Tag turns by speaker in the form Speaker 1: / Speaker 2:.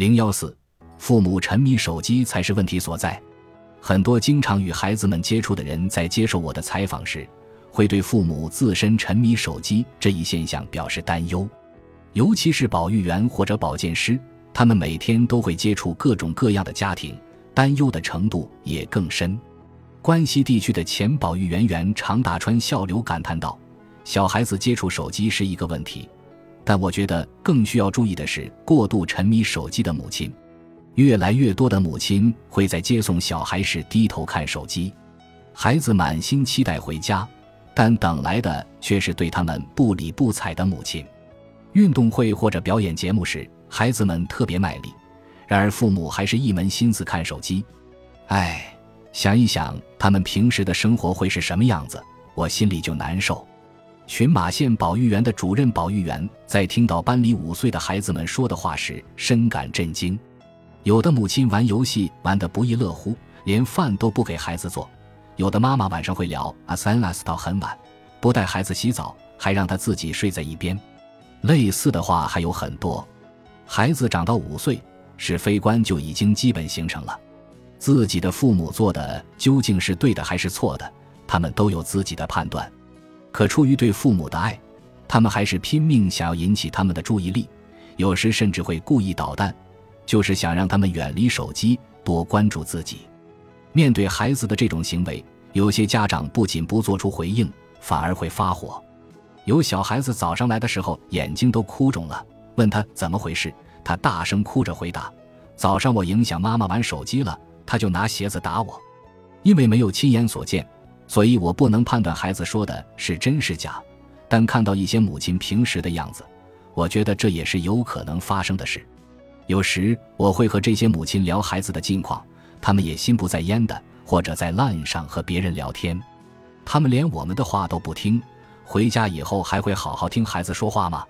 Speaker 1: 零幺四，父母沉迷手机才是问题所在。很多经常与孩子们接触的人在接受我的采访时，会对父母自身沉迷手机这一现象表示担忧。尤其是保育员或者保健师，他们每天都会接触各种各样的家庭，担忧的程度也更深。关西地区的前保育员员常大川笑流感叹道：“小孩子接触手机是一个问题，但我觉得更需要注意的是过度沉迷手机的母亲。越来越多的母亲会在接送小孩时低头看手机，孩子满心期待回家，但等来的却是对他们不理不睬的母亲。运动会或者表演节目时，孩子们特别卖力，然而父母还是一门心思看手机。唉。”想一想，他们平时的生活会是什么样子，我心里就难受。群马县保育员的主任保育员在听到班里五岁的孩子们说的话时，深感震惊。有的母亲玩游戏玩得不亦乐乎，连饭都不给孩子做；有的妈妈晚上会聊阿三阿斯到很晚，不带孩子洗澡，还让他自己睡在一边。类似的话还有很多。孩子长到五岁，是非观就已经基本形成了。自己的父母做的究竟是对的还是错的，他们都有自己的判断。可出于对父母的爱，他们还是拼命想要引起他们的注意力，有时甚至会故意捣蛋，就是想让他们远离手机，多关注自己。面对孩子的这种行为，有些家长不仅不做出回应，反而会发火。有小孩子早上来的时候眼睛都哭肿了，问他怎么回事，他大声哭着回答：“早上我影响妈妈玩手机了。”他就拿鞋子打我，因为没有亲眼所见，所以我不能判断孩子说的是真是假。但看到一些母亲平时的样子，我觉得这也是有可能发生的事。有时我会和这些母亲聊孩子的近况，他们也心不在焉的，或者在 LINE 上和别人聊天。他们连我们的话都不听，回家以后还会好好听孩子说话吗？